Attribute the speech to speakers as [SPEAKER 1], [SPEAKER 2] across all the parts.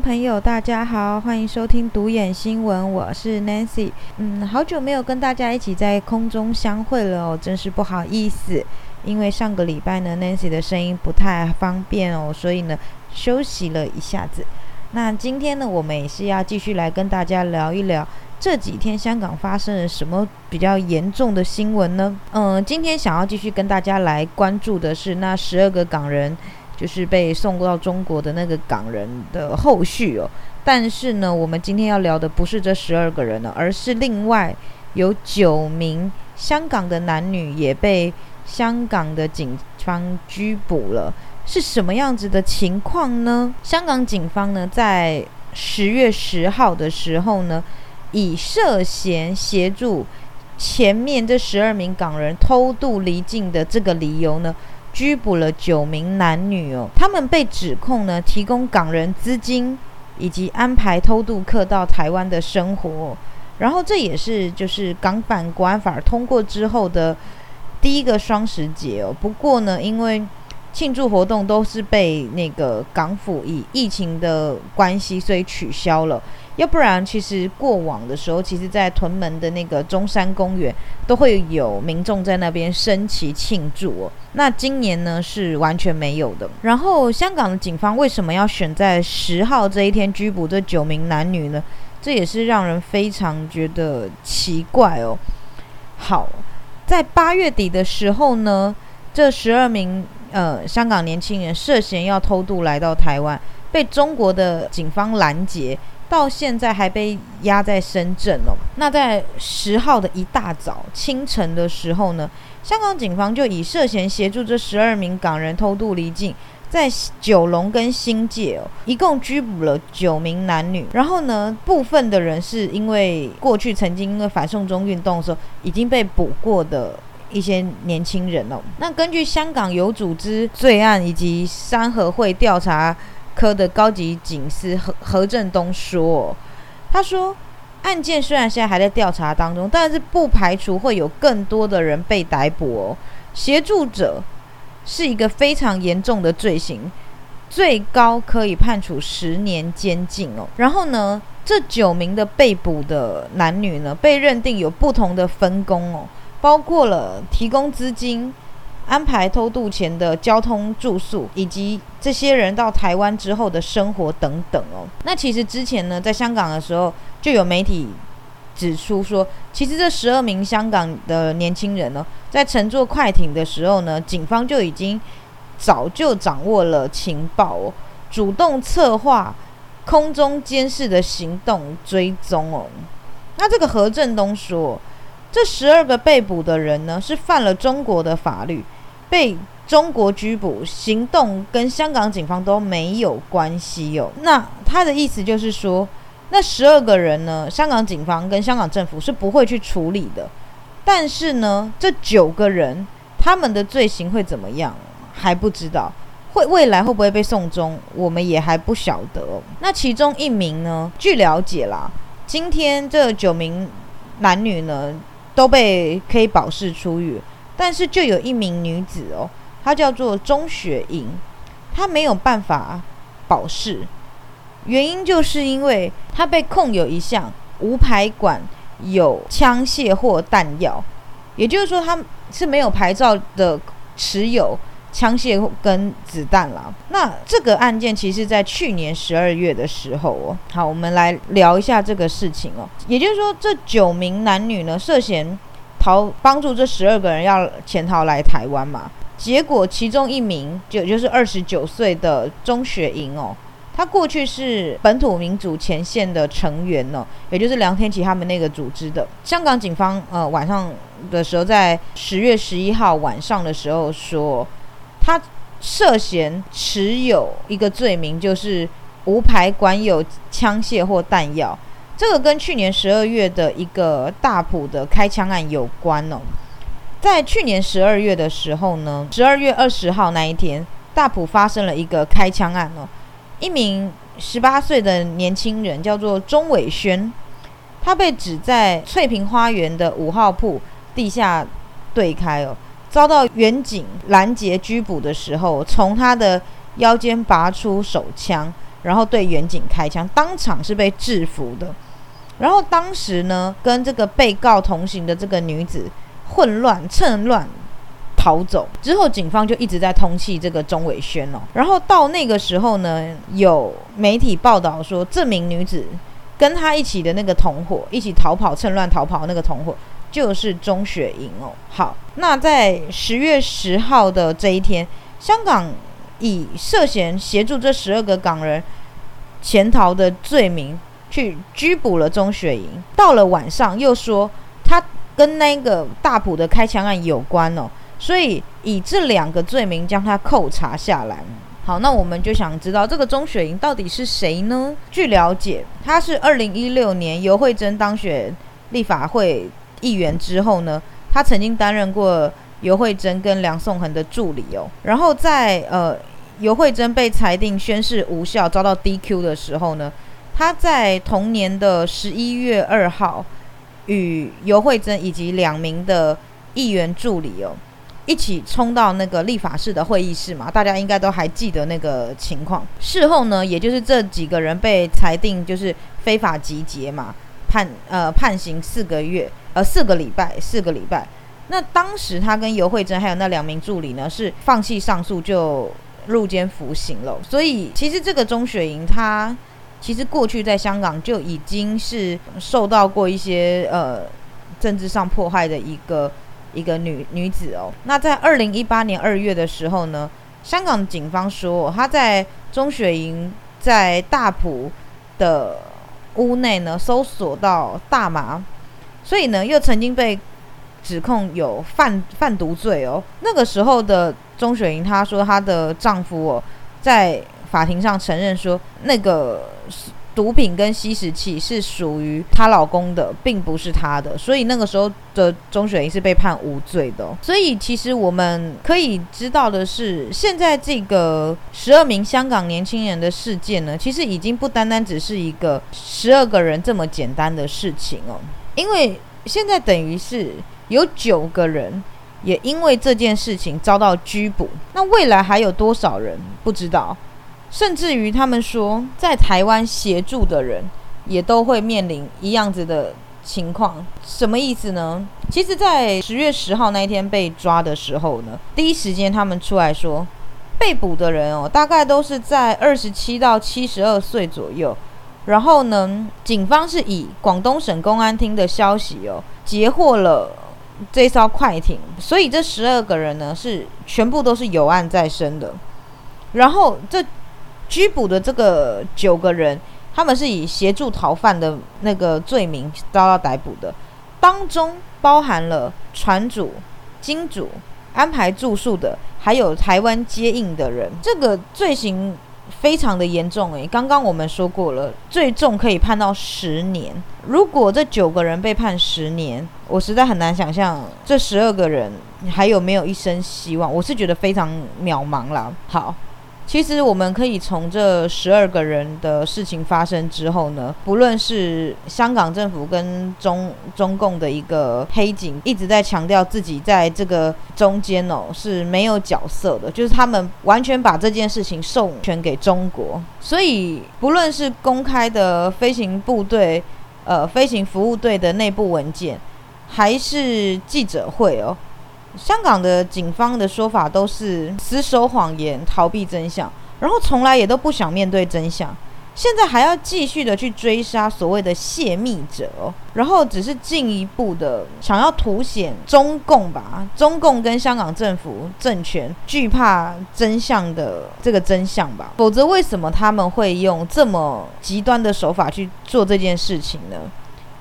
[SPEAKER 1] 朋友，大家好，欢迎收听独眼新闻，我是 Nancy。嗯，好久没有跟大家一起在空中相会了哦，真是不好意思。因为上个礼拜呢，Nancy 的声音不太方便哦，所以呢休息了一下子。那今天呢，我们也是要继续来跟大家聊一聊这几天香港发生了什么比较严重的新闻呢？嗯，今天想要继续跟大家来关注的是那十二个港人。就是被送到中国的那个港人的后续哦，但是呢，我们今天要聊的不是这十二个人呢，而是另外有九名香港的男女也被香港的警方拘捕了，是什么样子的情况呢？香港警方呢，在十月十号的时候呢，以涉嫌协助前面这十二名港人偷渡离境的这个理由呢。拘捕了九名男女哦，他们被指控呢提供港人资金，以及安排偷渡客到台湾的生活。然后这也是就是港版国安法通过之后的第一个双十节哦。不过呢，因为庆祝活动都是被那个港府以疫情的关系，所以取消了。要不然，其实过往的时候，其实，在屯门的那个中山公园，都会有民众在那边升旗庆祝哦。那今年呢，是完全没有的。然后，香港的警方为什么要选在十号这一天拘捕这九名男女呢？这也是让人非常觉得奇怪哦。好，在八月底的时候呢，这十二名呃香港年轻人涉嫌要偷渡来到台湾，被中国的警方拦截。到现在还被压在深圳哦。那在十号的一大早清晨的时候呢，香港警方就以涉嫌协助这十二名港人偷渡离境，在九龙跟新界哦，一共拘捕了九名男女。然后呢，部分的人是因为过去曾经因为反送中运动的时候已经被捕过的一些年轻人哦。那根据香港有组织罪案以及三合会调查。科的高级警司何何振东说：“他说，案件虽然现在还在调查当中，但是不排除会有更多的人被逮捕哦。协助者是一个非常严重的罪行，最高可以判处十年监禁哦。然后呢，这九名的被捕的男女呢，被认定有不同的分工哦，包括了提供资金。”安排偷渡前的交通、住宿，以及这些人到台湾之后的生活等等哦。那其实之前呢，在香港的时候，就有媒体指出说，其实这十二名香港的年轻人呢，在乘坐快艇的时候呢，警方就已经早就掌握了情报哦，主动策划空中监视的行动追踪哦。那这个何振东说，这十二个被捕的人呢，是犯了中国的法律。被中国拘捕，行动跟香港警方都没有关系哟。那他的意思就是说，那十二个人呢，香港警方跟香港政府是不会去处理的。但是呢，这九个人他们的罪行会怎么样，还不知道。会未来会不会被送终，我们也还不晓得。那其中一名呢，据了解啦，今天这九名男女呢，都被可以保释出狱。但是就有一名女子哦，她叫做钟雪莹，她没有办法保释，原因就是因为她被控有一项无牌管有枪械或弹药，也就是说她是没有牌照的持有枪械跟子弹啦。那这个案件其实，在去年十二月的时候哦，好，我们来聊一下这个事情哦，也就是说这九名男女呢涉嫌。逃帮助这十二个人要潜逃来台湾嘛？结果其中一名就就是二十九岁的钟雪莹哦，他过去是本土民主前线的成员呢，也就是梁天琦他们那个组织的。香港警方呃晚上的时候，在十月十一号晚上的时候说，他涉嫌持有一个罪名，就是无牌管有枪械或弹药。这个跟去年十二月的一个大埔的开枪案有关哦。在去年十二月的时候呢，十二月二十号那一天，大埔发生了一个开枪案哦。一名十八岁的年轻人叫做钟伟轩，他被指在翠屏花园的五号铺地下对开哦，遭到远警拦截拘捕的时候，从他的腰间拔出手枪。然后对远景开枪，当场是被制服的。然后当时呢，跟这个被告同行的这个女子混乱趁乱逃走，之后警方就一直在通缉这个钟伟轩哦。然后到那个时候呢，有媒体报道说，这名女子跟她一起的那个同伙一起逃跑、趁乱逃跑那个同伙就是钟雪莹哦。好，那在十月十号的这一天，香港以涉嫌协助这十二个港人潜逃的罪名。去拘捕了钟雪莹，到了晚上又说他跟那个大埔的开枪案有关哦，所以以这两个罪名将他扣查下来。好，那我们就想知道这个钟雪莹到底是谁呢？据了解，他是二零一六年尤惠珍当选立法会议员之后呢，他曾经担任过尤惠珍跟梁颂恒的助理哦，然后在呃尤惠珍被裁定宣誓无效遭到 DQ 的时候呢。他在同年的十一月二号，与尤惠珍以及两名的议员助理哦，一起冲到那个立法室的会议室嘛，大家应该都还记得那个情况。事后呢，也就是这几个人被裁定就是非法集结嘛，判呃判刑四个月，呃四个礼拜，四个礼拜。那当时他跟尤惠珍还有那两名助理呢，是放弃上诉就入监服刑了。所以其实这个钟雪莹她。其实过去在香港就已经是受到过一些呃政治上迫害的一个一个女女子哦。那在二零一八年二月的时候呢，香港警方说她在钟雪莹在大埔的屋内呢搜索到大麻，所以呢又曾经被指控有贩贩毒罪哦。那个时候的钟雪莹她说她的丈夫哦在。法庭上承认说，那个毒品跟吸食器是属于她老公的，并不是她的，所以那个时候的钟雪莹是被判无罪的。所以其实我们可以知道的是，现在这个十二名香港年轻人的事件呢，其实已经不单单只是一个十二个人这么简单的事情哦，因为现在等于是有九个人也因为这件事情遭到拘捕，那未来还有多少人不知道？甚至于他们说，在台湾协助的人也都会面临一样子的情况，什么意思呢？其实，在十月十号那一天被抓的时候呢，第一时间他们出来说，被捕的人哦，大概都是在二十七到七十二岁左右。然后呢，警方是以广东省公安厅的消息哦，截获了这艘快艇，所以这十二个人呢是全部都是有案在身的。然后这。拘捕的这个九个人，他们是以协助逃犯的那个罪名遭到逮捕的，当中包含了船主、金主、安排住宿的，还有台湾接应的人。这个罪行非常的严重诶，刚刚我们说过了，最重可以判到十年。如果这九个人被判十年，我实在很难想象这十二个人还有没有一生希望。我是觉得非常渺茫啦。好。其实我们可以从这十二个人的事情发生之后呢，不论是香港政府跟中中共的一个黑警，一直在强调自己在这个中间哦是没有角色的，就是他们完全把这件事情授权给中国。所以不论是公开的飞行部队、呃飞行服务队的内部文件，还是记者会哦。香港的警方的说法都是死守谎言、逃避真相，然后从来也都不想面对真相。现在还要继续的去追杀所谓的泄密者，然后只是进一步的想要凸显中共吧，中共跟香港政府政权惧怕真相的这个真相吧。否则，为什么他们会用这么极端的手法去做这件事情呢？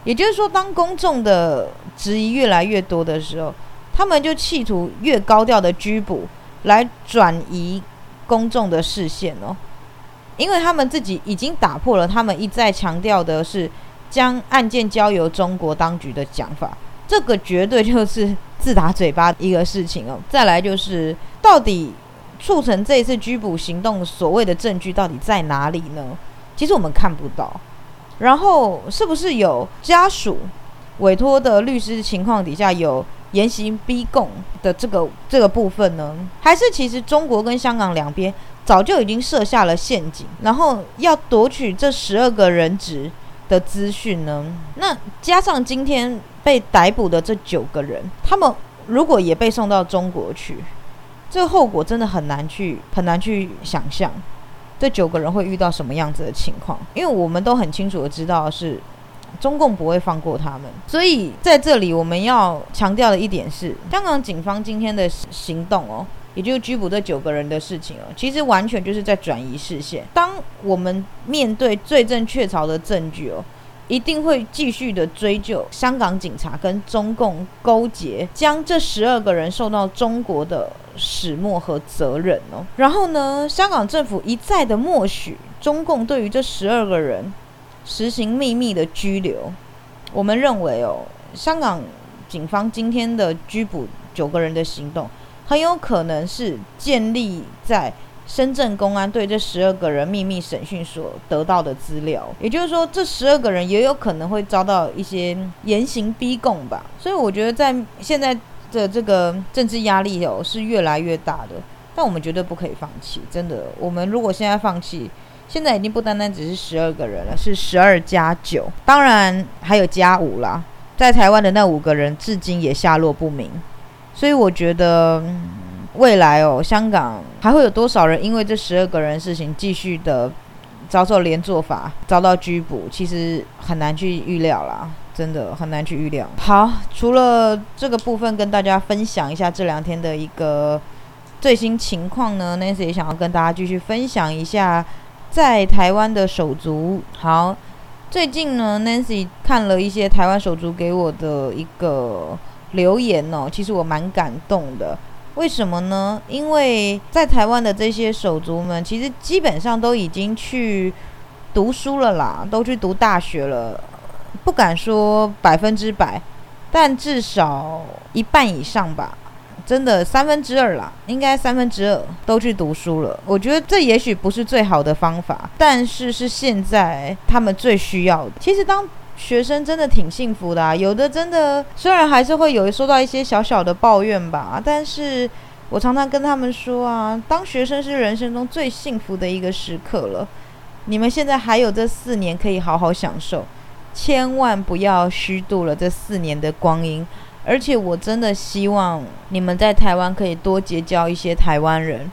[SPEAKER 1] 也就是说，当公众的质疑越来越多的时候。他们就企图越高调的拘捕，来转移公众的视线哦，因为他们自己已经打破了他们一再强调的是将案件交由中国当局的讲法，这个绝对就是自打嘴巴一个事情哦。再来就是，到底促成这一次拘捕行动所谓的证据到底在哪里呢？其实我们看不到。然后是不是有家属委托的律师情况底下有？严刑逼供的这个这个部分呢？还是其实中国跟香港两边早就已经设下了陷阱，然后要夺取这十二个人质的资讯呢？那加上今天被逮捕的这九个人，他们如果也被送到中国去，这个后果真的很难去很难去想象，这九个人会遇到什么样子的情况？因为我们都很清楚的知道是。中共不会放过他们，所以在这里我们要强调的一点是，香港警方今天的行动哦，也就是拘捕这九个人的事情哦，其实完全就是在转移视线。当我们面对罪证确凿的证据哦，一定会继续的追究香港警察跟中共勾结，将这十二个人受到中国的始末和责任哦。然后呢，香港政府一再的默许中共对于这十二个人。实行秘密的拘留，我们认为哦，香港警方今天的拘捕九个人的行动，很有可能是建立在深圳公安对这十二个人秘密审讯所得到的资料。也就是说，这十二个人也有可能会遭到一些严刑逼供吧。所以我觉得，在现在的这个政治压力哦是越来越大的，但我们绝对不可以放弃。真的，我们如果现在放弃，现在已经不单单只是十二个人了，是十二加九，当然还有加五啦。在台湾的那五个人至今也下落不明，所以我觉得未来哦，香港还会有多少人因为这十二个人事情继续的遭受连坐法、遭到拘捕，其实很难去预料啦，真的很难去预料。好，除了这个部分跟大家分享一下这两天的一个最新情况呢，Nancy 也想要跟大家继续分享一下。在台湾的手足，好，最近呢，Nancy 看了一些台湾手足给我的一个留言哦，其实我蛮感动的。为什么呢？因为在台湾的这些手足们，其实基本上都已经去读书了啦，都去读大学了，不敢说百分之百，但至少一半以上吧。真的三分之二啦，应该三分之二都去读书了。我觉得这也许不是最好的方法，但是是现在他们最需要的。其实当学生真的挺幸福的啊，有的真的虽然还是会有收到一些小小的抱怨吧，但是我常常跟他们说啊，当学生是人生中最幸福的一个时刻了。你们现在还有这四年可以好好享受，千万不要虚度了这四年的光阴。而且我真的希望你们在台湾可以多结交一些台湾人，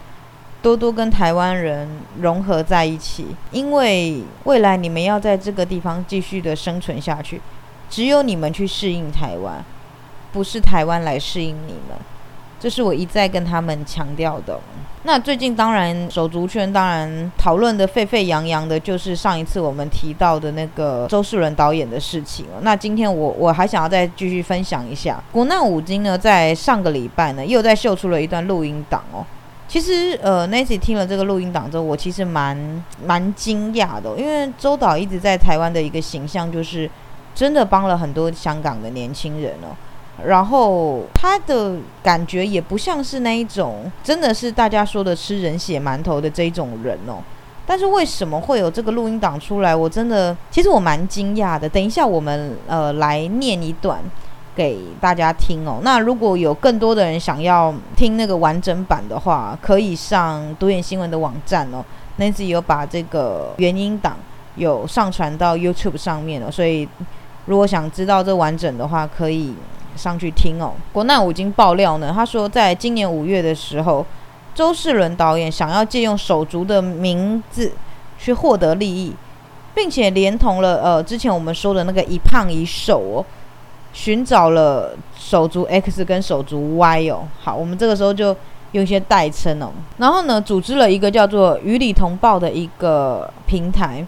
[SPEAKER 1] 多多跟台湾人融合在一起，因为未来你们要在这个地方继续的生存下去，只有你们去适应台湾，不是台湾来适应你们。这是我一再跟他们强调的。那最近当然手足圈当然讨论的沸沸扬扬的，就是上一次我们提到的那个周世伦导演的事情那今天我我还想要再继续分享一下，国难五金呢，在上个礼拜呢又在秀出了一段录音档哦。其实呃，Nancy 听了这个录音档之后，我其实蛮蛮惊讶的，因为周导一直在台湾的一个形象就是真的帮了很多香港的年轻人哦。然后他的感觉也不像是那一种，真的是大家说的吃人血馒头的这一种人哦。但是为什么会有这个录音档出来？我真的，其实我蛮惊讶的。等一下我们呃来念一段给大家听哦。那如果有更多的人想要听那个完整版的话，可以上独眼新闻的网站哦。Nancy 有把这个原音档有上传到 YouTube 上面了，所以如果想知道这完整的话，可以。上去听哦。国难五经爆料呢，他说，在今年五月的时候，周世伦导演想要借用手足的名字去获得利益，并且连同了呃之前我们说的那个一胖一瘦哦，寻找了手足 X 跟手足 Y 哦。好，我们这个时候就用一些代称哦。然后呢，组织了一个叫做“与理同报”的一个平台，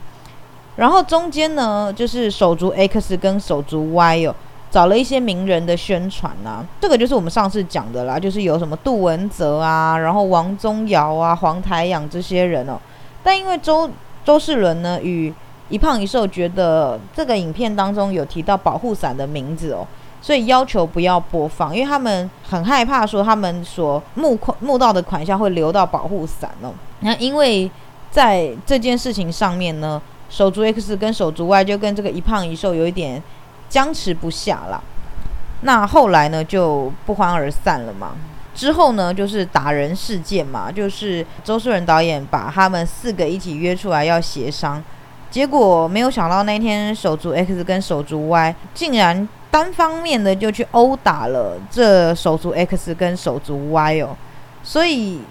[SPEAKER 1] 然后中间呢就是手足 X 跟手足 Y 哦。找了一些名人的宣传呐，这个就是我们上次讲的啦，就是有什么杜文泽啊，然后王宗尧啊、黄台仰这些人哦。但因为周周世伦呢与一胖一瘦觉得这个影片当中有提到保护伞的名字哦，所以要求不要播放，因为他们很害怕说他们所募款募到的款项会流到保护伞哦。那因为在这件事情上面呢，手足 X 跟手足 Y 就跟这个一胖一瘦有一点。僵持不下了，那后来呢就不欢而散了嘛。之后呢就是打人事件嘛，就是周树人导演把他们四个一起约出来要协商，结果没有想到那天手足 X 跟手足 Y 竟然单方面的就去殴打了这手足 X 跟手足 Y 哦，所以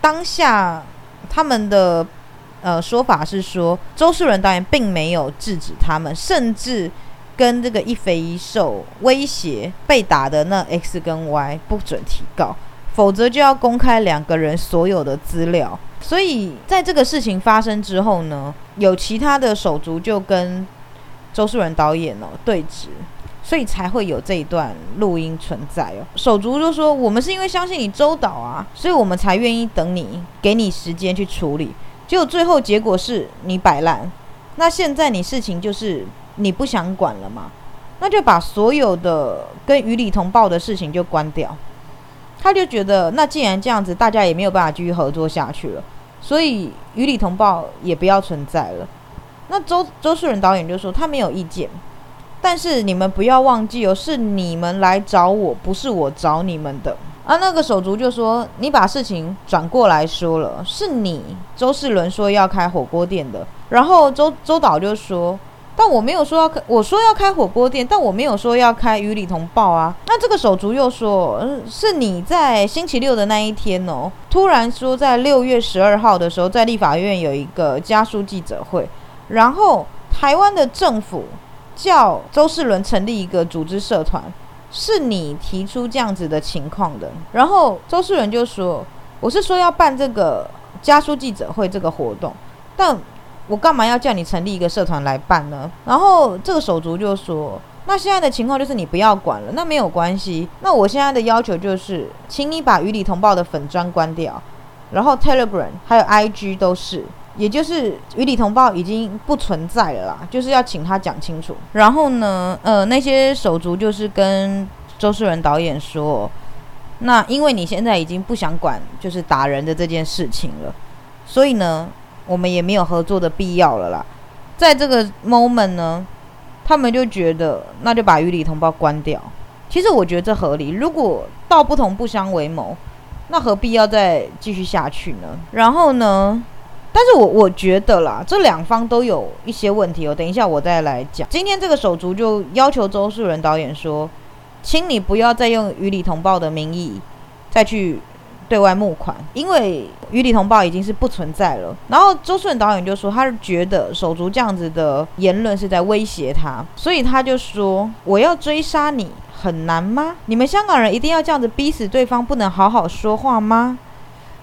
[SPEAKER 1] 当下他们的呃说法是说，周树人导演并没有制止他们，甚至。跟这个一肥一瘦威胁被打的那 X 跟 Y 不准提告，否则就要公开两个人所有的资料。所以在这个事情发生之后呢，有其他的手足就跟周树人导演哦对峙，所以才会有这一段录音存在哦。手足就说：“我们是因为相信你周导啊，所以我们才愿意等你，给你时间去处理。结果最后结果是你摆烂，那现在你事情就是。”你不想管了吗？那就把所有的跟于理同报的事情就关掉。他就觉得，那既然这样子，大家也没有办法继续合作下去了，所以于理同报也不要存在了。那周周树人导演就说他没有意见，但是你们不要忘记哦，是你们来找我，不是我找你们的。啊，那个手足就说你把事情转过来说了，是你周世伦说要开火锅店的，然后周周导就说。但我没有说要开，我说要开火锅店，但我没有说要开与理同报啊。那这个手足又说，是你在星期六的那一天哦，突然说在六月十二号的时候，在立法院有一个家书记者会，然后台湾的政府叫周世伦成立一个组织社团，是你提出这样子的情况的。然后周世伦就说，我是说要办这个家书记者会这个活动，但。我干嘛要叫你成立一个社团来办呢？然后这个手足就说：“那现在的情况就是你不要管了，那没有关系。那我现在的要求就是，请你把与理同报的粉砖关掉，然后 Telegram 还有 IG 都是，也就是与理同报已经不存在了啦，就是要请他讲清楚。然后呢，呃，那些手足就是跟周世仁导演说，那因为你现在已经不想管就是打人的这件事情了，所以呢。”我们也没有合作的必要了啦，在这个 moment 呢，他们就觉得那就把与理同胞关掉。其实我觉得这合理。如果道不同不相为谋，那何必要再继续下去呢？然后呢，但是我我觉得啦，这两方都有一些问题哦。等一下我再来讲。今天这个手足就要求周树人导演说，请你不要再用与理同胞的名义再去。对外募款，因为与理同报已经是不存在了。然后周顺导演就说，他是觉得手足这样子的言论是在威胁他，所以他就说：“我要追杀你很难吗？你们香港人一定要这样子逼死对方，不能好好说话吗？”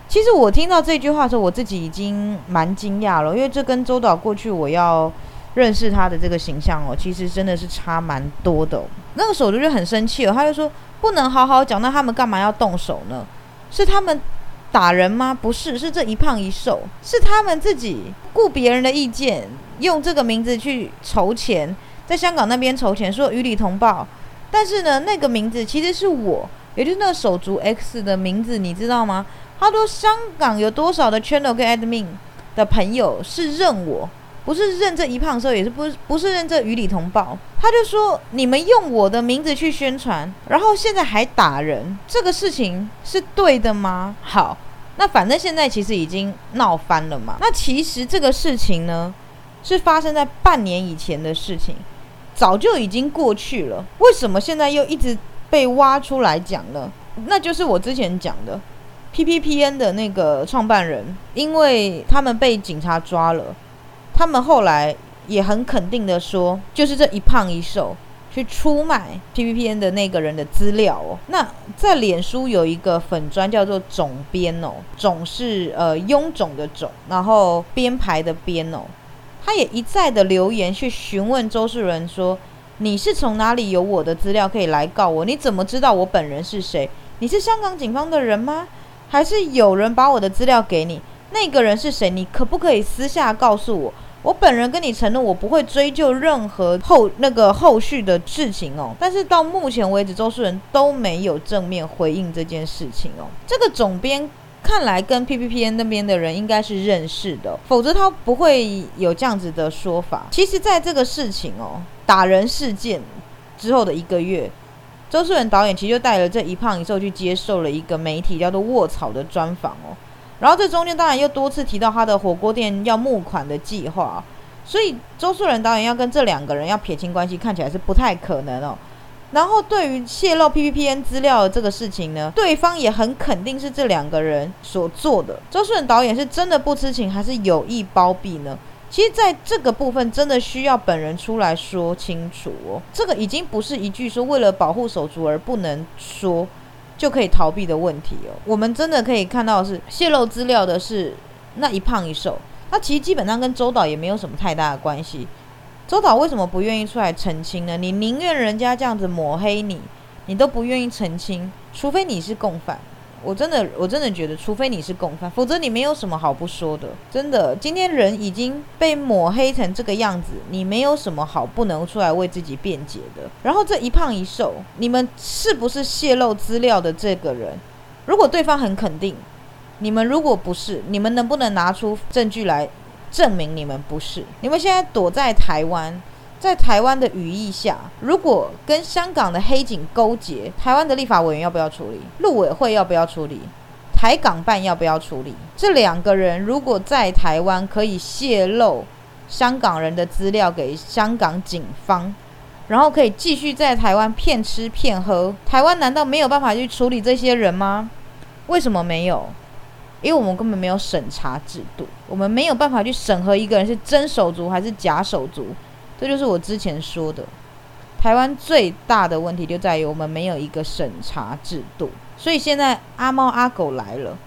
[SPEAKER 1] 其实我听到这句话的时候，我自己已经蛮惊讶了，因为这跟周导过去我要认识他的这个形象哦，其实真的是差蛮多的。那个手足就很生气了，他就说：“不能好好讲，那他们干嘛要动手呢？”是他们打人吗？不是，是这一胖一瘦，是他们自己顾别人的意见，用这个名字去筹钱，在香港那边筹钱，说与理同报。但是呢，那个名字其实是我，也就是那个手足 X 的名字，你知道吗？他说香港有多少的 channel 跟 admin 的朋友是认我。不是认这一胖瘦，也是不不是认这与理同报。他就说你们用我的名字去宣传，然后现在还打人，这个事情是对的吗？好，那反正现在其实已经闹翻了嘛。那其实这个事情呢，是发生在半年以前的事情，早就已经过去了。为什么现在又一直被挖出来讲呢？那就是我之前讲的 P P P N 的那个创办人，因为他们被警察抓了。他们后来也很肯定的说，就是这一胖一瘦去出卖 P P P N 的那个人的资料哦。那在脸书有一个粉砖叫做“总编”哦，“总”是呃臃肿的“肿”，然后编排的“编”哦。他也一再的留言去询问周世仁说：“你是从哪里有我的资料可以来告我？你怎么知道我本人是谁？你是香港警方的人吗？还是有人把我的资料给你？那个人是谁？你可不可以私下告诉我？”我本人跟你承诺，我不会追究任何后那个后续的事情哦。但是到目前为止，周树人都没有正面回应这件事情哦。这个总编看来跟 P P P N 那边的人应该是认识的，否则他不会有这样子的说法。其实，在这个事情哦，打人事件之后的一个月，周树人导演其实就带了这一胖一瘦去接受了一个媒体叫做卧草的专访哦。然后这中间当然又多次提到他的火锅店要募款的计划，所以周树人导演要跟这两个人要撇清关系，看起来是不太可能哦。然后对于泄露 P P P N 资料的这个事情呢，对方也很肯定是这两个人所做的。周树人导演是真的不知情，还是有意包庇呢？其实，在这个部分，真的需要本人出来说清楚哦。这个已经不是一句说为了保护手足而不能说就可以逃避的问题哦。我们真的可以看到，是泄露资料的是那一胖一瘦，那其实基本上跟周导也没有什么太大的关系。周导为什么不愿意出来澄清呢？你宁愿人家这样子抹黑你，你都不愿意澄清，除非你是共犯。我真的，我真的觉得，除非你是共犯，否则你没有什么好不说的。真的，今天人已经被抹黑成这个样子，你没有什么好不能出来为自己辩解的。然后这一胖一瘦，你们是不是泄露资料的这个人？如果对方很肯定，你们如果不是，你们能不能拿出证据来证明你们不是？你们现在躲在台湾。在台湾的语义下，如果跟香港的黑警勾结，台湾的立法委员要不要处理？陆委会要不要处理？台港办要不要处理？这两个人如果在台湾可以泄露香港人的资料给香港警方，然后可以继续在台湾骗吃骗喝，台湾难道没有办法去处理这些人吗？为什么没有？因为我们根本没有审查制度，我们没有办法去审核一个人是真手足还是假手足。这就是我之前说的，台湾最大的问题就在于我们没有一个审查制度，所以现在阿猫阿狗来了，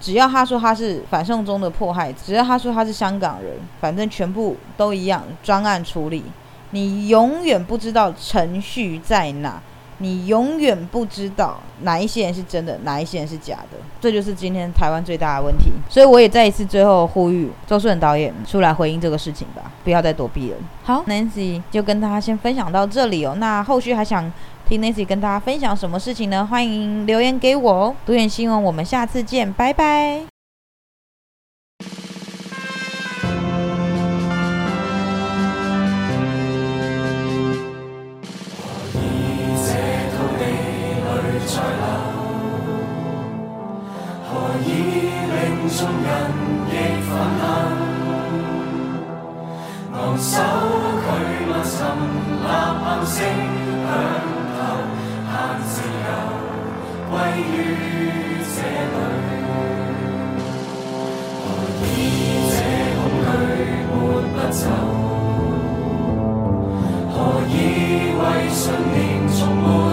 [SPEAKER 1] 只要他说他是反送中的迫害，只要他说他是香港人，反正全部都一样，专案处理，你永远不知道程序在哪。你永远不知道哪一些人是真的，哪一些人是假的，这就是今天台湾最大的问题。所以我也再一次最后呼吁周顺导演出来回应这个事情吧，不要再躲避了。好，Nancy 就跟大家先分享到这里哦。那后续还想听 Nancy 跟大家分享什么事情呢？欢迎留言给我哦。独眼新闻，我们下次见，拜拜。众人亦愤恨，昂首拒骂沉，呐喊声
[SPEAKER 2] 响透，恨自由归于这里。何以这不？何以为信念从无？